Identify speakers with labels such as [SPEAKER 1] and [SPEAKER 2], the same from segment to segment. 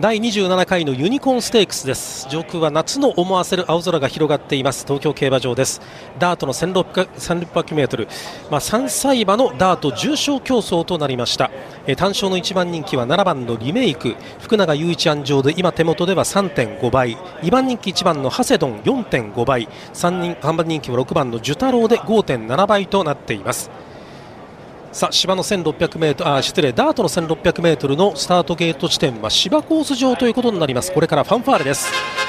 [SPEAKER 1] 第27回のユニコーンステークスです。上空は夏の思わせる青空が広がっています。東京競馬場です。ダートの 1600m、まあ、3歳馬のダート重賞競争となりました。単勝の1番人気は7番のリメイク。福永雄一安城で今手元では3.5倍。2番人気1番のハセドン4.5倍。3, 人3番人気は6番のジュタローで5.7倍となっています。さあ芝の 1600m あ失礼ダートの 1600m のスタートゲート地点は芝コース上ということになります。これからファンファーレです。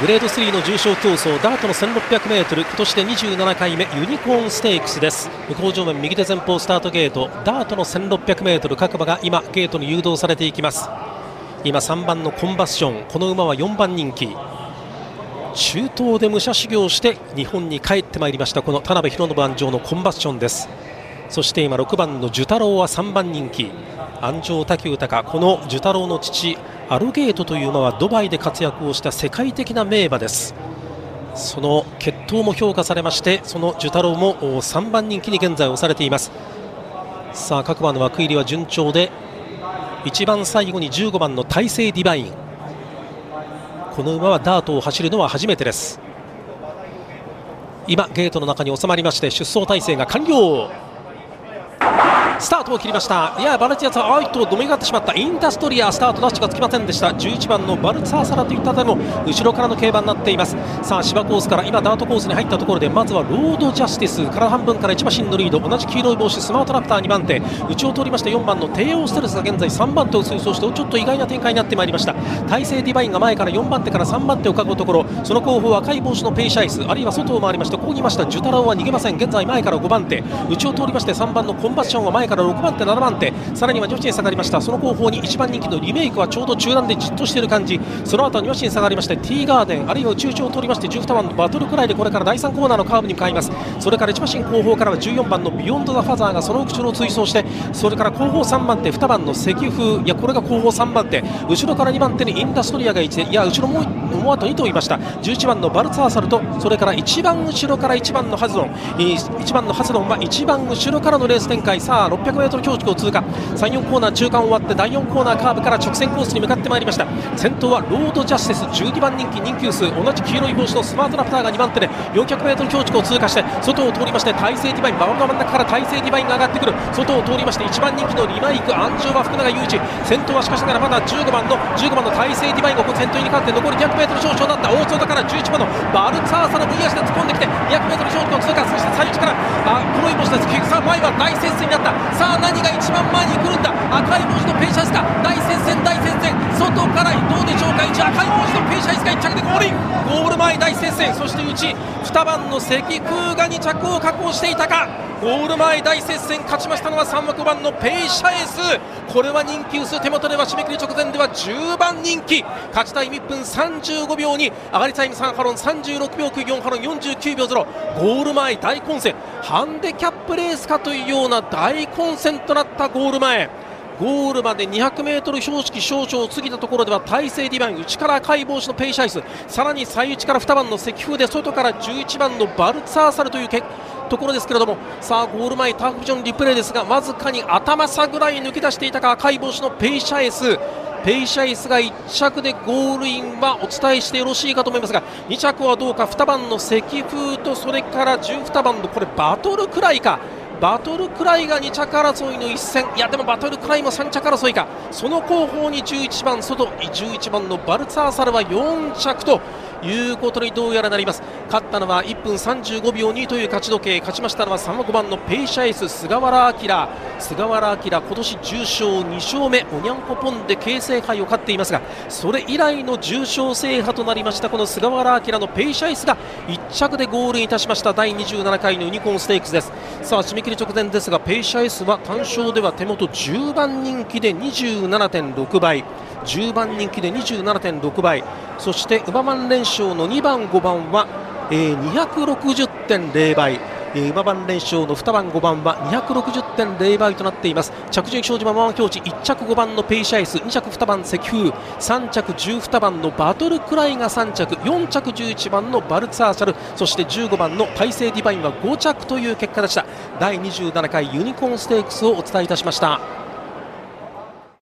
[SPEAKER 1] グレード3の重賞競争ダートの 1600m 今年で27回目ユニコーンステークスです。向こう上面右手前方スタートゲートダートの 1600m 各馬が今ゲートに誘導されていきます。今3番のコンバッションこの馬は4番人気。中東で武者修行して日本に帰ってまいりましたこの田辺弘信安城のコンバッションです。そして今6番の寿太郎は3番人気。安城滝豊この寿太郎の父アルゲートという馬はドバイで活躍をした世界的な名馬です。その血統も評価されましてその寿太郎も3番人気に現在押されています。さあ各馬の枠入りは順調で一番最後に15番の大勢ディバイン。この馬はダートを走るのは初めてです。今ゲートの中に収まりまして出走体制が完了。スタートを切りました。いやバルチアツあいとどめがってしまった。インダストリアスタートダッシュがつきませんでした。11番のバルツァーサラといったあたりも後ろからの競馬になってています。さあ芝コースから今ダートコースに入ったところでまずはロードジャスティス。から半分から1馬身のリード。同じ黄色い帽子スマートラプター2番手。内を通りまして4番の帝王ステルスが現在3番手を推走してちょっと意外な展開になってまいりました。大勢ディバインが前から4番手から3番手を囲うところ。その後方赤い帽子のペイシャイスあるいは外を回りましてここにいました。ジュタラオは逃げません。現在前から5番手。内を通りまして3番のコンバッションは前から6番手7番手。さらには女子に下がりました。その後方に1番人気のリメイクはちょうど中段でじっとしている感じ。その後は女子に下がりましてティーガーデンあるいは宇宙上を通りまして12番のバトルくらいでこれから第3コーナーのカーブに向かいます。それから1馬身後方からは14番のビヨンド・ザ・ファザーがその後ろを追走してそれから後方3番手2番の石風いやこれが後方3番手後ろから2番手にインダストリアが1いや後ろもうもうあと2頭いました。11番のバルツァーサルとそれから一番後ろから1番のハズドン。1番のハセドンは一番後ろからのレース展開。さあ 600m 強軸を通過。3、4コーナー中間終わって第4コーナーカーブから直線コースに向かってまいりました。先頭はロードジャスティス12番人気人気数同じ黄色い帽子のスマートラプターが2番手で 400m 強軸を通過して外を通りましてタイセイディバイン馬場の真ん中からタイセイディバインが上がってくる。外を通りまして1番人気のリメイク鞍上は福永祐一。先頭はしかしながらまだ15番の15番のタイセイディバインが先頭に変わって残り 200m 少々だった。大外から11番のバルツァーサの右足で突っ込んできて 200m 少々を通過。そして最内からあ黒い帽子です。さあ前は大接戦になった。さあ何が一番前に来るんだ。赤い帽子のペイシャエスか。大接戦大接戦。外からどうでしょうか。1赤いが1着でゴールイン。ゴール前大接戦そして内2番のセキフウが2着を確保していたか。ゴール前大接戦。勝ちましたのは3枠番のペイシャエス。これは人気薄。手元では締め切り直前では10番人気。勝ちタイム1分35秒に上がりタイム3ハロン36秒94ハロン49秒0ゴール前大混戦。ハンデキャップレースかというような大混戦となったゴール前。ゴールまで 200m 標識少々を過ぎたところではタイセイディバイン内から赤い帽子のペイシャエスさらに最内から2番のセキフウで外から11番のヴァルツァーシャルというところですけれどもさあゴール前ターフビジョンリプレイですがわずかに頭差ぐらい抜け出していたか赤い帽子のペイシャエス。ペイシャエスが1着でゴールインはお伝えしてよろしいかと思いますが2着はどうか2番のセキフウとそれから12番のこれバトルクライか。バトルクライが2着争いの一戦。いやでもバトルクライも3着争いか。その後方に11番外11番のヴァルツァーシャルは4着ということにどうやらなります。勝ったのは1分35秒2という勝ち時計。勝ちましたのは3 5番のペイシャエス菅原明。菅原明今年重賞2勝目おにゃんこポンで京成杯を勝っていますがそれ以来の重賞制覇となりましたこの菅原明のペイシャイスが1着でゴールいたしました。第27回のユニコーンステークスです。さあ締め切り直前ですがペイシャイスは単勝では手元10番人気で27.6倍。10番人気で27.6倍。そして馬番連勝の2番、5番は、えー、260.0倍。えー、馬番連勝の2番5番は260.0倍となっています。着順表示馬番表示。1着5番のペイシャイス2着2番石風3着12番のバトルクライが3着4着11番のバルツァーシャルそして15番の大勢ディバインは5着という結果でした。第27回ユニコーンステークスをお伝えいたしました。